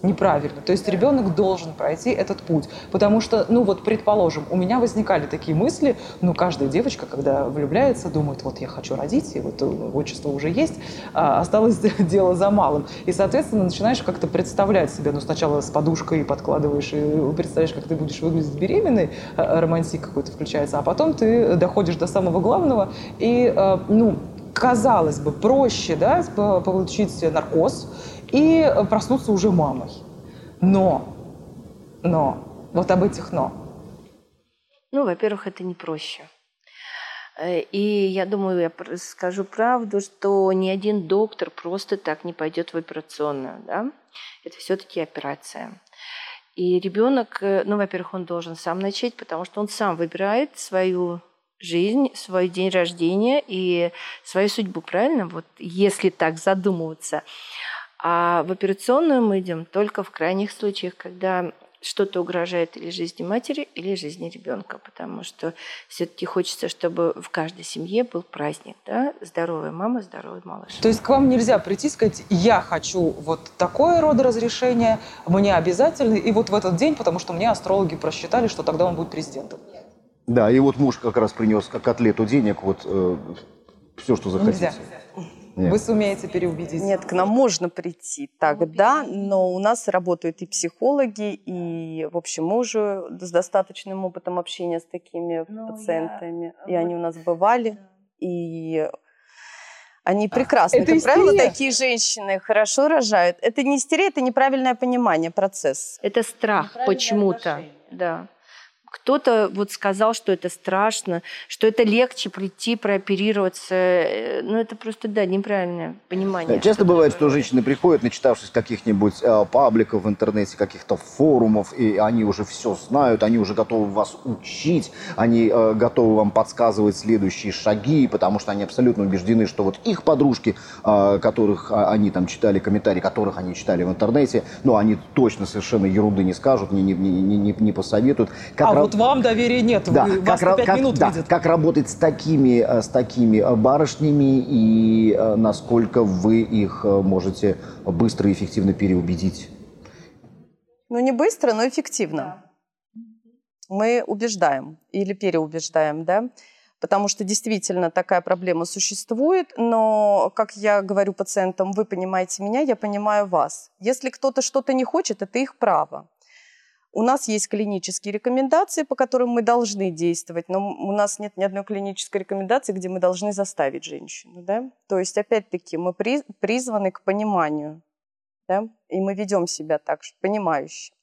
Speaker 3: Неправильно. То есть ребенок должен пройти этот путь. Потому что, ну вот, предположим, у меня возникали такие мысли, ну, каждая девочка, когда влюбляется, думает, вот я хочу родить, и вот отчество уже есть, а осталось дело за малым. И, соответственно, начинаешь как-то представлять себе, ну, сначала с подушкой подкладываешь и представляешь, как ты будешь выглядеть беременной, а, романтик какой-то включается, а потом ты доходишь до самого главного и, а, ну, казалось бы, проще, да, получить наркоз, и проснуться уже мамой. Но, но, вот об этих но.
Speaker 6: Ну, во-первых, это не проще. Э, и я думаю, я скажу правду, что ни один доктор просто так не пойдет в операционную. Да? Это все-таки операция. И ребенок, э, ну, во-первых, он должен сам начать, потому что он сам выбирает свою жизнь, свой день рождения и свою судьбу, правильно? Вот если так задумываться. А в операционную мы идем только в крайних случаях, когда что-то угрожает или жизни матери, или жизни ребенка, потому что все-таки хочется, чтобы в каждой семье был праздник, да, здоровая мама, здоровый малыш.
Speaker 3: То есть к вам нельзя прийти и сказать, я хочу вот такое родоразрешение, мне обязательно, и вот в этот день, потому что мне астрологи просчитали, что тогда он будет президентом.
Speaker 2: Да, и вот муж как раз принес как котлету денег, вот э, все, что захотите. Нельзя.
Speaker 3: Нет. Вы сумеете переубедить?
Speaker 5: Нет, к нам можно прийти тогда, но у нас работают и психологи, и, в общем, мы уже с достаточным опытом общения с такими ну, пациентами. Я... И они у нас бывали, и они прекрасно. Это как истерия. правило, такие женщины хорошо рожают. Это не истерия, это неправильное понимание процесса.
Speaker 6: Это страх почему-то. Да. Кто-то вот сказал, что это страшно, что это легче прийти, прооперироваться. Э, ну, это просто, да, неправильное понимание.
Speaker 2: Да, часто бывает, что женщины приходят, начитавшись каких-нибудь э, пабликов в интернете, каких-то форумов, и они уже все знают, они уже готовы вас учить, они э, готовы вам подсказывать следующие шаги, потому что они абсолютно убеждены, что вот их подружки, э, которых э, они там читали комментарии, которых они читали в интернете, ну, они точно совершенно ерунды не скажут, не, не, не, не, не посоветуют.
Speaker 3: Как а вот вам доверия нет, да, вы, как, вас 5 как, минут
Speaker 2: да, видят. Как работать с такими, э, с такими э, барышнями и э, насколько вы их можете быстро и эффективно переубедить?
Speaker 5: Ну, не быстро, но эффективно. Мы убеждаем или переубеждаем, да? потому что действительно такая проблема существует, но, как я говорю пациентам, вы понимаете меня, я понимаю вас. Если кто-то что-то не хочет, это их право. У нас есть клинические рекомендации, по которым мы должны действовать, но у нас нет ни одной клинической рекомендации, где мы должны заставить женщину. Да? То есть, опять-таки, мы призваны к пониманию, да? и мы ведем себя так, что понимающе.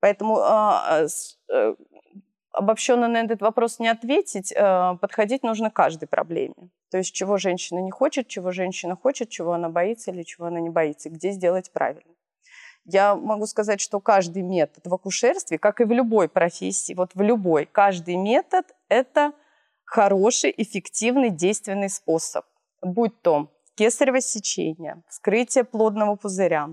Speaker 5: Поэтому а, а, обобщенно на этот вопрос не ответить, а, подходить нужно каждой проблеме. То есть, чего женщина не хочет, чего женщина хочет, чего она боится или чего она не боится, где сделать правильно. Я могу сказать, что каждый метод в акушерстве, как и в любой профессии, вот в любой, каждый метод – это хороший, эффективный, действенный способ. Будь то кесарево сечение, вскрытие плодного пузыря,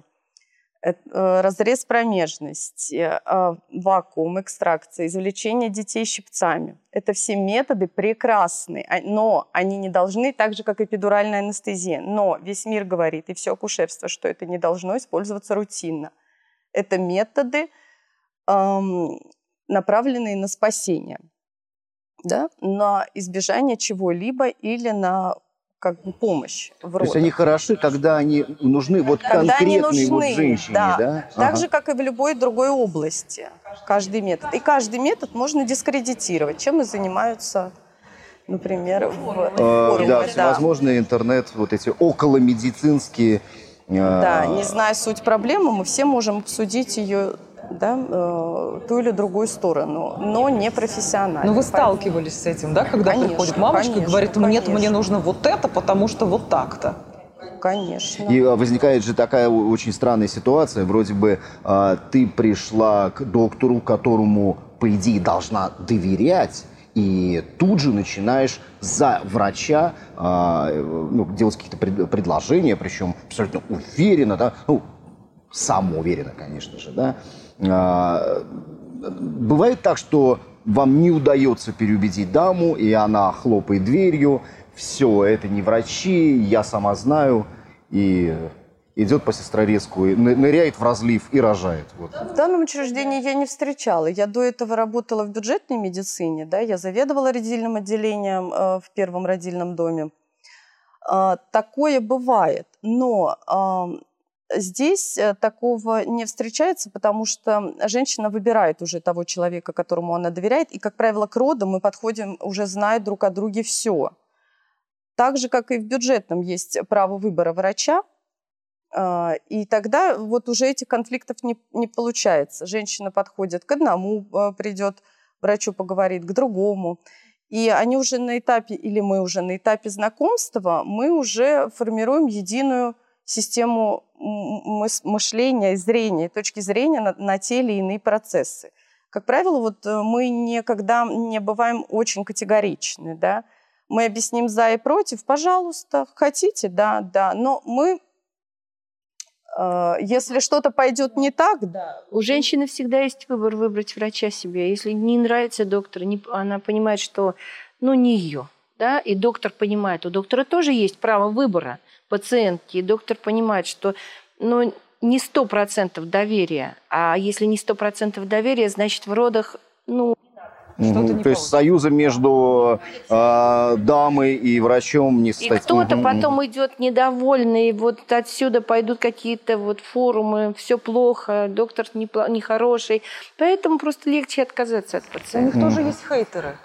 Speaker 5: разрез промежности, а, вакуум, экстракция, извлечение детей щипцами. Это все методы прекрасные, а, но они не должны, так же, как эпидуральная анестезия. Но весь мир говорит, и все акушерство, что это не должно использоваться рутинно. Это методы, направленные на спасение, да? на избежание чего-либо или на как бы помощь в родах.
Speaker 2: То есть они хороши, когда они нужны вот когда конкретной вот женщине, да? да?
Speaker 5: Так ага. же, как и в любой другой области. Каждый метод. И каждый метод можно дискредитировать, чем и занимаются например, в
Speaker 2: форуме. Да, всевозможные интернет, вот эти околомедицинские...
Speaker 5: Да, не зная суть проблемы, мы все можем обсудить ее да, э, ту или другую сторону, но не профессионально.
Speaker 3: Но ну, вы сталкивались с этим, да, когда конечно, приходит мамочка конечно, и говорит, нет, конечно. мне нужно вот это, потому что вот так-то.
Speaker 5: Конечно.
Speaker 2: И а, возникает же такая очень странная ситуация, вроде бы а, ты пришла к доктору, которому, по идее, должна доверять, и тут же начинаешь за врача а, ну, делать какие-то пред, предложения, причем абсолютно уверенно, да, ну, самоуверенно, конечно же, да, бывает так, что вам не удается переубедить даму, и она хлопает дверью, все, это не врачи, я сама знаю, и, идет по сестрорезку, ныряет в разлив и рожает. Вот.
Speaker 5: В данном учреждении я не встречала. Я до этого работала в бюджетной медицине, да, я заведовала родильным отделением э, в первом родильном доме. Э, такое бывает, но здесь э, такого не встречается, потому что женщина выбирает уже того человека, которому она доверяет, и, как правило, к родам мы подходим, уже зная друг о друге все. Так же, как и в бюджетном есть право выбора врача, а, и тогда вот уже этих конфликтов не, не получается. Женщина подходит к одному, а, придет врачу, поговорит, к другому. И они уже на этапе, или мы уже на этапе знакомства, мы уже формируем единую систему мышления зрения, точки зрения на, на те или иные процессы. Как правило, вот э, мы никогда не бываем очень категоричны, да. Мы объясним за и против, пожалуйста, хотите, да, да, но мы Э, если что-то пойдет не так, да.
Speaker 6: У женщины всегда есть выбор выбрать врача себе. Если не нравится доктор, не, она понимает, что ну не ее, да, и доктор понимает, у доктора тоже есть право выбора пациентки, и доктор понимает, что ну не сто процентов доверия, а если не сто процентов доверия, значит в родах ну
Speaker 2: Угу. То есть союза между э, дамой и врачом не
Speaker 6: состоит. И кто-то угу. потом идет недовольный, вот отсюда пойдут какие-то вот форумы, все плохо, доктор нехороший. Поэтому просто легче отказаться от пациента.
Speaker 3: У них тоже есть хейтеры.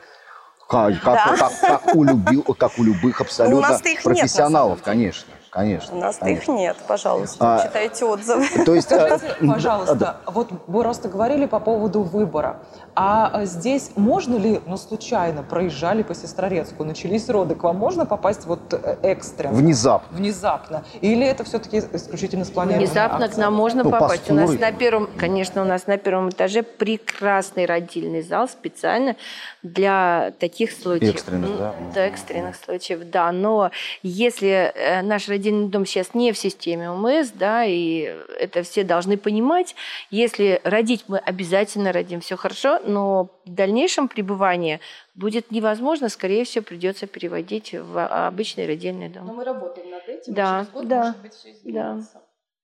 Speaker 2: Как, как, да. как, как, у, люби, как у любых абсолютно профессионалов, нет, конечно. Конечно.
Speaker 5: У нас
Speaker 2: конечно.
Speaker 5: их нет, пожалуйста, а, читайте отзывы.
Speaker 3: То есть, Скажите, пожалуйста, да. вот вы просто говорили по поводу выбора. А здесь можно ли, ну, случайно проезжали по Сестрорецку, начались роды, к вам можно попасть вот э, экстренно?
Speaker 2: Внезапно.
Speaker 3: Внезапно. Или это все-таки исключительно спланированная
Speaker 6: Внезапно акция? к нам можно ну, попасть. У нас на первом, конечно, у нас на первом этаже прекрасный родильный зал специально для таких случаев.
Speaker 2: Экстренных, да?
Speaker 6: Да, экстренных случаев, да. Но если э, наш родильный родильный дом сейчас не в системе ОМС, да, и это все должны понимать. Если родить, мы обязательно родим, все хорошо, но в дальнейшем пребывание будет невозможно, скорее всего, придется переводить в обычный родильный дом.
Speaker 5: Но мы работаем над этим,
Speaker 6: да,
Speaker 5: через год,
Speaker 6: да,
Speaker 5: может быть, все изменится. Да.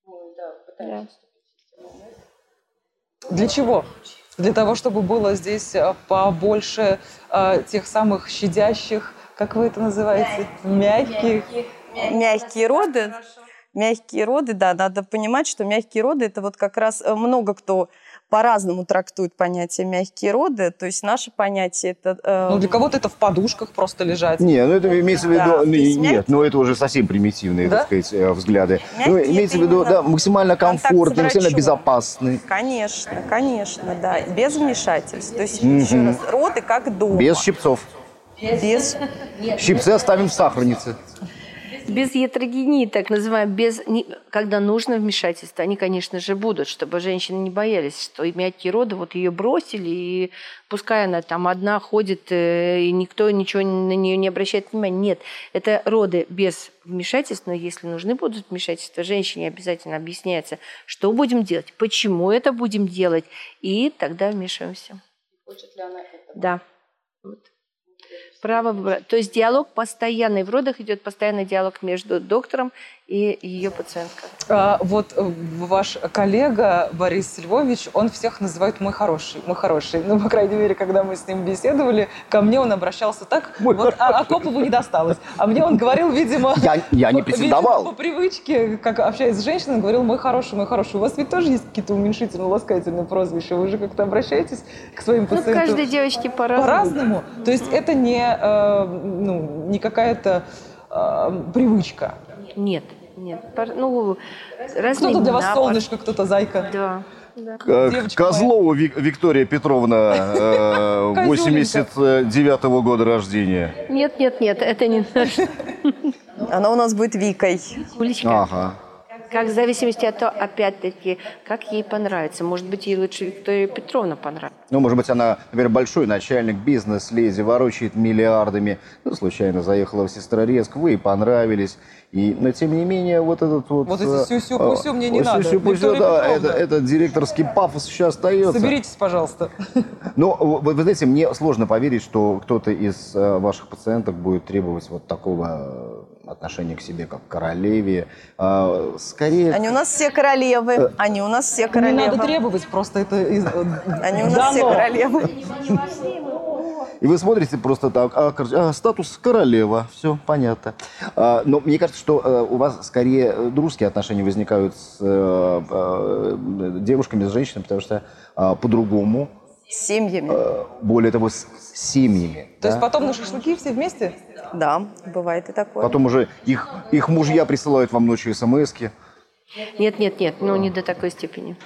Speaker 5: Мы, да, пытаемся
Speaker 3: да. Для чего? Для того, чтобы было здесь э, побольше э, тех самых щадящих, как вы это называете, мягких, мягких
Speaker 5: мягкие роды. Мягкие роды, да, надо понимать, что мягкие роды это вот как раз э, много кто по-разному трактует понятие мягкие роды. То есть наше понятие это...
Speaker 3: Э... Ну, для кого-то это в подушках просто лежать.
Speaker 2: Не, ну это имеется в виду... Да, нет, мягкий... ну это уже совсем примитивные, да? так сказать, э, взгляды. ну, имеется в виду, да, максимально комфортный, максимально безопасный.
Speaker 5: Конечно, конечно, да. Без вмешательств. То есть, mm-hmm. еще раз, роды как дома.
Speaker 2: Без щипцов.
Speaker 5: Без...
Speaker 2: Щипцы оставим в сахарнице
Speaker 6: без ятрогении, так называемой, без, когда нужно вмешательство, они, конечно же, будут, чтобы женщины не боялись, что мягкие роды, вот ее бросили, и пускай она там одна ходит, э, и никто ничего на нее не обращает внимания. Нет, это роды без вмешательства, но если нужны будут вмешательства, женщине обязательно объясняется, что будем делать, почему это будем делать, и тогда вмешиваемся.
Speaker 5: Хочет ли она это?
Speaker 6: Да. Вот. Право выбора. То есть диалог постоянный. В родах идет постоянный диалог между доктором и ее пациенткой.
Speaker 3: А, вот э, ваш коллега Борис Львович, он всех называет «мой хороший», «мой хороший». Ну, по крайней мере, когда мы с ним беседовали, ко мне он обращался так, мой вот а, Акопову не досталось. А мне он говорил, видимо...
Speaker 2: Я, я не претендовал.
Speaker 3: Видимо, по привычке, как общаясь с женщиной, он говорил «мой хороший, мой хороший». У вас ведь тоже есть какие-то уменьшительно-ласкательные прозвища? Вы же как-то обращаетесь к своим ну, пациентам?
Speaker 6: каждой девочке по-разному.
Speaker 3: По-разному? То есть это не, э, ну, не какая-то э, привычка?
Speaker 6: Нет, нет. Ну,
Speaker 3: Кто-то для вас солнышко, кто-то зайка.
Speaker 6: Да.
Speaker 2: Да. Козлова Виктория Петровна, 89 -го года рождения.
Speaker 6: Нет, нет, нет, это не
Speaker 5: Она у нас будет Викой.
Speaker 6: Уличка. Ага. Как в зависимости от того, опять-таки, как ей понравится. Может быть, ей лучше Виктория Петровна понравится.
Speaker 2: Ну, может быть, она, например, большой начальник, бизнес-леди, ворочает миллиардами. Ну, случайно заехала в Сестрорецк, вы ей понравились. И, но тем не менее, вот этот вот...
Speaker 3: Вот эти сюсю-пусю мне не надо.
Speaker 2: Сюсю-пусю, да, это, этот директорский пафос еще остается.
Speaker 3: Соберитесь, пожалуйста.
Speaker 2: Ну, вы, вы знаете, мне сложно поверить, что кто-то из э, ваших пациенток будет требовать вот такого отношение к себе как к королеве. А, скорее...
Speaker 5: Они у нас все королевы. Э, они у нас все королевы.
Speaker 3: Не надо требовать, просто это...
Speaker 5: Они у нас все королевы.
Speaker 2: И вы смотрите просто так, а, а, статус королева, все понятно. А, но мне кажется, что а, у вас скорее дружеские отношения возникают с а, а, девушками, с женщинами, потому что а, по-другому.
Speaker 5: С семьями. А,
Speaker 2: более того, с, с семьями.
Speaker 3: То да? есть потом на шашлыки все вместе?
Speaker 5: Да, бывает и такое.
Speaker 2: Потом уже их, их мужья присылают вам ночью смс-ки.
Speaker 6: Нет, нет, нет, ну не до такой степени.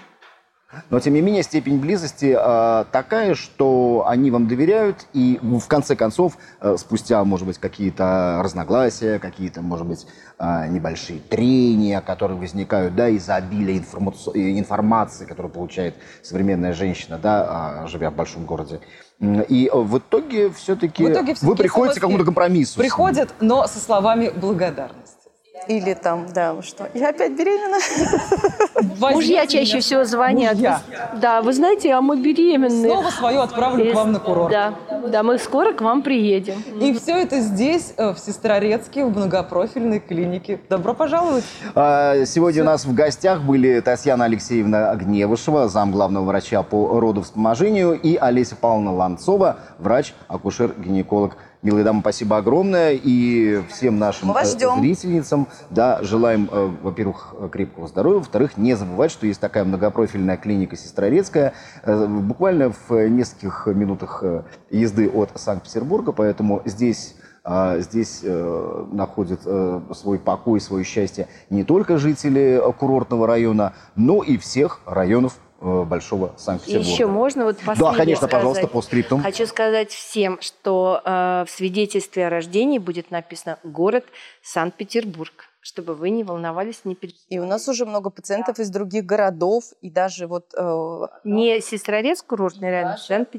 Speaker 2: Но, тем не менее, степень близости э, такая, что они вам доверяют, и в конце концов, э, спустя, может быть, какие-то разногласия, какие-то, может быть, э, небольшие трения, которые возникают, да, из-за обилия информа- информации, которую получает современная женщина, да, живя в большом городе, и в итоге все-таки вы приходите к какому-то компромиссу.
Speaker 3: Приходят, но со словами благодарности.
Speaker 5: Или там, да, что, я опять беременна.
Speaker 6: Мужья чаще всего звонят. Мужья. Да, вы знаете, а мы беременны.
Speaker 3: Снова свое отправлю к вам на курорт.
Speaker 6: Да, да, мы скоро к вам приедем.
Speaker 3: И все это здесь, э, в Сестрорецке, в многопрофильной клинике. Добро пожаловать.
Speaker 2: А, сегодня у нас в гостях были Татьяна Алексеевна Гневышева, зам главного врача по родовспоможению, и Олеся Павловна Ланцова, врач-акушер-гинеколог Милые дамы, спасибо огромное. И всем нашим
Speaker 5: Мы вас
Speaker 2: э, зрительницам да, желаем, э, во-первых, крепкого здоровья, во-вторых, не забывать, что есть такая многопрофильная клиника Сестрорецкая, э, буквально в нескольких минутах езды от Санкт-Петербурга, поэтому здесь Здесь э, находят э, свой покой, свое счастье не только жители курортного района, но и всех районов Э, Большого Санкт-Петербурга.
Speaker 6: Еще можно вот
Speaker 2: Да, конечно, сказать. пожалуйста, по скриптум.
Speaker 6: Хочу сказать всем, что э, в свидетельстве о рождении будет написано «Город Санкт-Петербург» чтобы вы не волновались, не переживали.
Speaker 5: И у нас уже много пациентов из других городов, и даже вот... Э,
Speaker 6: не Сестрорецк курортный рядом,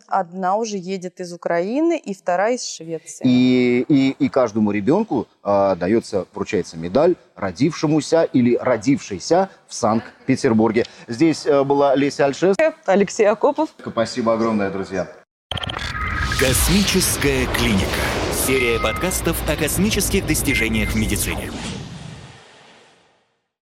Speaker 5: Одна уже едет из Украины, и вторая из Швеции.
Speaker 2: И, и, и каждому ребенку э, дается, вручается медаль родившемуся или родившейся в Санкт-Петербурге. Здесь э, была Леся Альшевская.
Speaker 3: Алексей Акопов.
Speaker 2: Спасибо огромное, друзья.
Speaker 1: Космическая клиника. Серия подкастов о космических достижениях в медицине.